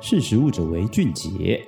识食物者为俊杰。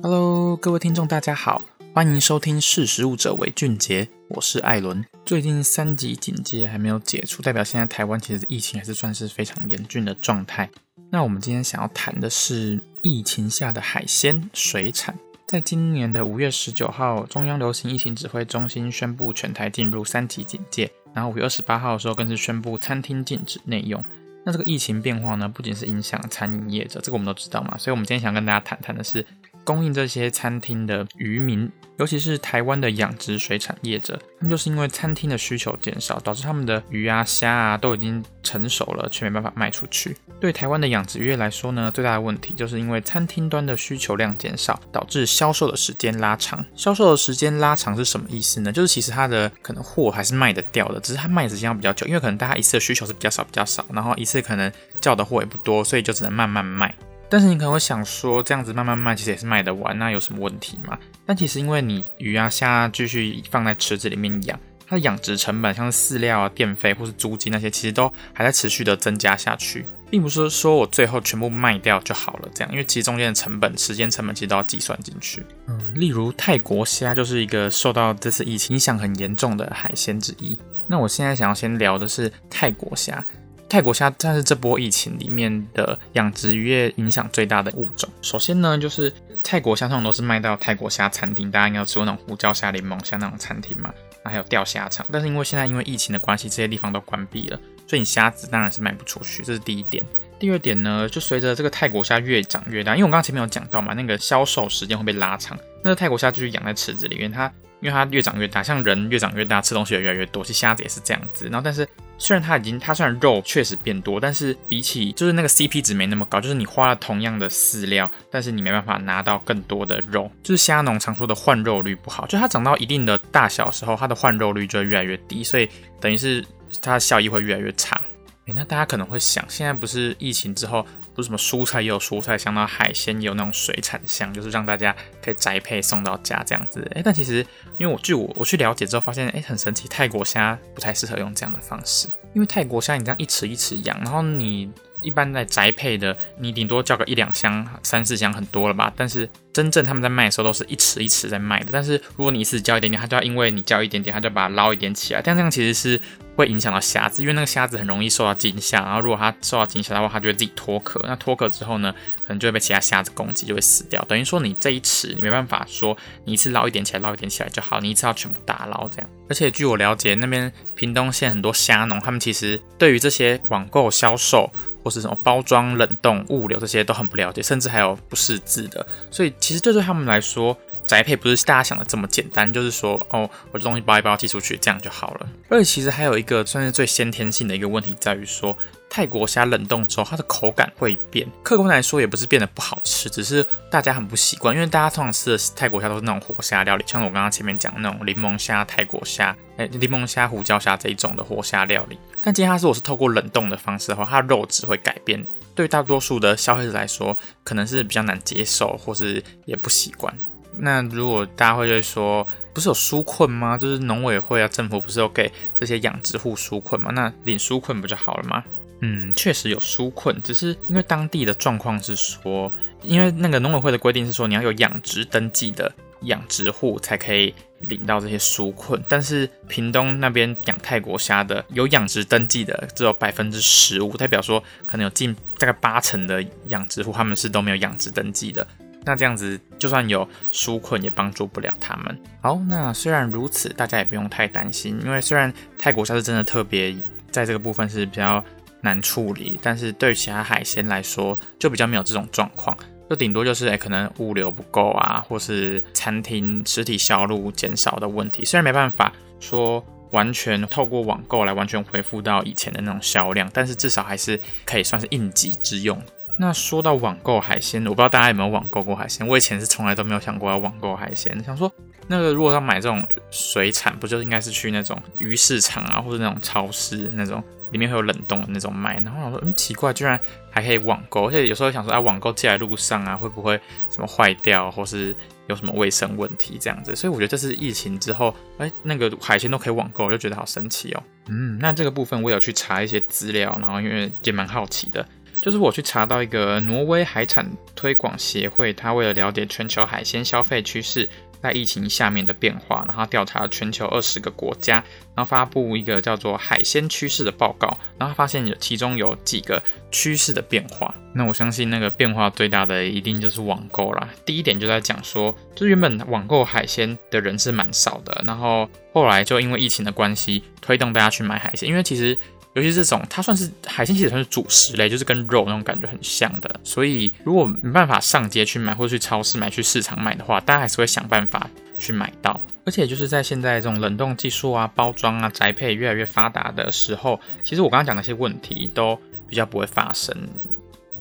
Hello，各位听众，大家好，欢迎收听《识食物者为俊杰》，我是艾伦。最近三级警戒还没有解除，代表现在台湾其实疫情还是算是非常严峻的状态。那我们今天想要谈的是疫情下的海鲜水产。在今年的五月十九号，中央流行疫情指挥中心宣布全台进入三级警戒，然后五月二十八号的时候更是宣布餐厅禁止内用。那这个疫情变化呢，不仅是影响餐饮业者，这个我们都知道嘛，所以我们今天想跟大家谈谈的是供应这些餐厅的渔民，尤其是台湾的养殖水产业者，他们就是因为餐厅的需求减少，导致他们的鱼啊、虾啊都已经成熟了，却没办法卖出去。对台湾的养殖业来说呢，最大的问题就是因为餐厅端的需求量减少，导致销售的时间拉长。销售的时间拉长是什么意思呢？就是其实它的可能货还是卖得掉的，只是它卖的时间要比较久，因为可能大家一次的需求是比较少、比较少，然后一次可能叫的货也不多，所以就只能慢慢卖。但是你可能会想说，这样子慢慢卖，其实也是卖得完，那有什么问题吗？但其实因为你鱼啊虾继续放在池子里面养，它的养殖成本，像是饲料啊、电费或是租金那些，其实都还在持续的增加下去。并不是说我最后全部卖掉就好了，这样，因为其实中间的成本、时间成本其实都要计算进去。嗯，例如泰国虾就是一个受到这次疫情影响很严重的海鲜之一。那我现在想要先聊的是泰国虾。泰国虾算是这波疫情里面的养殖渔业影响最大的物种。首先呢，就是泰国虾这种都是卖到泰国虾餐厅，大家应该有吃过那种胡椒虾、柠檬虾那种餐厅嘛。那还有钓虾场，但是因为现在因为疫情的关系，这些地方都关闭了。所以你虾子当然是卖不出去，这是第一点。第二点呢，就随着这个泰国虾越长越大，因为我刚刚前面有讲到嘛，那个销售时间会被拉长。那个泰国虾就是养在池子里面，它因为它越长越大，像人越长越大，吃东西也越来越多，其实虾子也是这样子。然后但是虽然它已经，它虽然肉确实变多，但是比起就是那个 CP 值没那么高，就是你花了同样的饲料，但是你没办法拿到更多的肉，就是虾农常说的换肉率不好，就它长到一定的大小时候，它的换肉率就会越来越低，所以等于是。它的效益会越来越差。诶，那大家可能会想，现在不是疫情之后，不是什么蔬菜也有蔬菜香，到海鲜也有那种水产香，就是让大家可以宅配送到家这样子。诶，但其实因为我据我我去了解之后发现，诶，很神奇，泰国虾不太适合用这样的方式，因为泰国虾你这样一池一池养，然后你。一般在宅配的，你顶多叫个一两箱、三四箱很多了吧？但是真正他们在卖的时候，都是一池一池在卖的。但是如果你一次叫一点点，他就要因为你叫一点点，他就把它捞一点起来。但这样其实是会影响到虾子，因为那个虾子很容易受到惊吓。然后如果它受到惊吓的话，它就会自己脱壳。那脱壳之后呢，可能就会被其他虾子攻击，就会死掉。等于说你这一池你没办法说你一次捞一点起来，捞一点起来就好，你一次要全部打捞这样。而且据我了解，那边屏东县很多虾农，他们其实对于这些网购销售。或是什么包装、冷冻、物流这些都很不了解，甚至还有不识字的，所以其实这对他们来说，宅配不是大家想的这么简单，就是说哦，我这东西包一包寄出去，这样就好了。而且其实还有一个算是最先天性的一个问题，在于说。泰国虾冷冻之后，它的口感会变。客观来说，也不是变得不好吃，只是大家很不习惯。因为大家通常吃的泰国虾都是那种活虾料理，像我刚刚前面讲那种柠檬虾、泰国虾、哎，柠檬虾、胡椒虾这一种的活虾料理。但今天它是我是透过冷冻的方式的话，它的肉质会改变。对大多数的消费者来说，可能是比较难接受，或是也不习惯。那如果大家会觉得说，不是有纾困吗？就是农委会啊，政府不是有给这些养殖户纾困吗？那领纾困不就好了吗？嗯，确实有纾困，只是因为当地的状况是说，因为那个农委会的规定是说，你要有养殖登记的养殖户才可以领到这些纾困。但是屏东那边养泰国虾的有养殖登记的只有百分之十五，代表说可能有近大概八成的养殖户他们是都没有养殖登记的。那这样子就算有纾困也帮助不了他们。好，那虽然如此，大家也不用太担心，因为虽然泰国虾是真的特别在这个部分是比较。难处理，但是对其他海鲜来说，就比较没有这种状况，就顶多就是诶、可能物流不够啊，或是餐厅实体销路减少的问题。虽然没办法说完全透过网购来完全恢复到以前的那种销量，但是至少还是可以算是应急之用。那说到网购海鲜，我不知道大家有没有网购过海鲜？我以前是从来都没有想过要网购海鲜，想说那个如果要买这种水产，不就应该是去那种鱼市场啊，或者那种超市那种。里面会有冷冻的那种卖，然后我说，嗯，奇怪，居然还可以网购，而且有时候想说，啊，网购寄来路上啊，会不会什么坏掉，或是有什么卫生问题这样子？所以我觉得这是疫情之后，哎，那个海鲜都可以网购，我就觉得好神奇哦。嗯，那这个部分我有去查一些资料，然后因为也蛮好奇的，就是我去查到一个挪威海产推广协会，他为了了解全球海鲜消费趋势。在疫情下面的变化，然后调查全球二十个国家，然后发布一个叫做海鲜趋势的报告，然后发现有其中有几个趋势的变化。那我相信那个变化最大的一定就是网购啦。第一点就在讲说，就原本网购海鲜的人是蛮少的，然后后来就因为疫情的关系，推动大家去买海鲜，因为其实。尤其是这种，它算是海鲜，其实算是主食类，就是跟肉那种感觉很像的。所以如果没办法上街去买，或者去超市买、去市场买的话，大家还是会想办法去买到。而且就是在现在这种冷冻技术啊、包装啊、宅配越来越发达的时候，其实我刚刚讲那些问题都比较不会发生。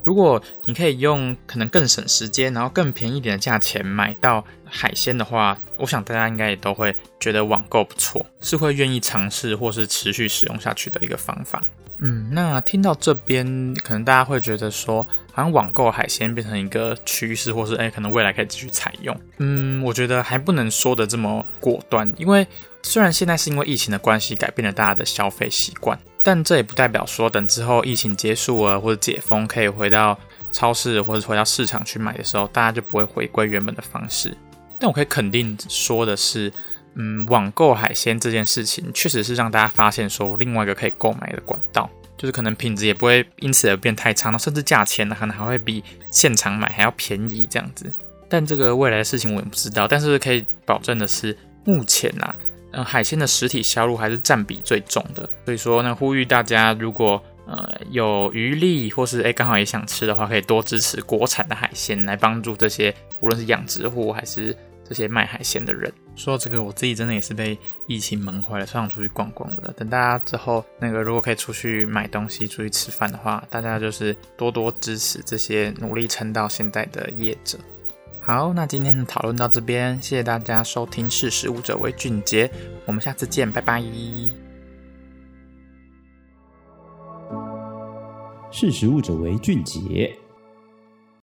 如果你可以用可能更省时间，然后更便宜一点的价钱买到海鲜的话，我想大家应该也都会觉得网购不错，是会愿意尝试或是持续使用下去的一个方法。嗯，那听到这边，可能大家会觉得说，好像网购海鲜变成一个趋势，或是哎，可能未来可以继续采用。嗯，我觉得还不能说的这么果断，因为虽然现在是因为疫情的关系改变了大家的消费习惯。但这也不代表说，等之后疫情结束了或者解封，可以回到超市或者回到市场去买的时候，大家就不会回归原本的方式。但我可以肯定说的是，嗯，网购海鲜这件事情，确实是让大家发现说另外一个可以购买的管道，就是可能品质也不会因此而变太差，那甚至价钱呢可能还会比现场买还要便宜这样子。但这个未来的事情我也不知道，但是可以保证的是，目前啊。嗯，海鲜的实体销路还是占比最重的，所以说呢，呼吁大家如果呃有余力或是诶刚好也想吃的话，可以多支持国产的海鲜，来帮助这些无论是养殖户还是这些卖海鲜的人。说到这个，我自己真的也是被疫情闷坏了，超想出去逛逛的。等大家之后那个如果可以出去买东西、出去吃饭的话，大家就是多多支持这些努力撑到现在的业者。好，那今天的讨论到这边，谢谢大家收听。识时务者为俊杰，我们下次见，拜拜。识时务者为俊杰。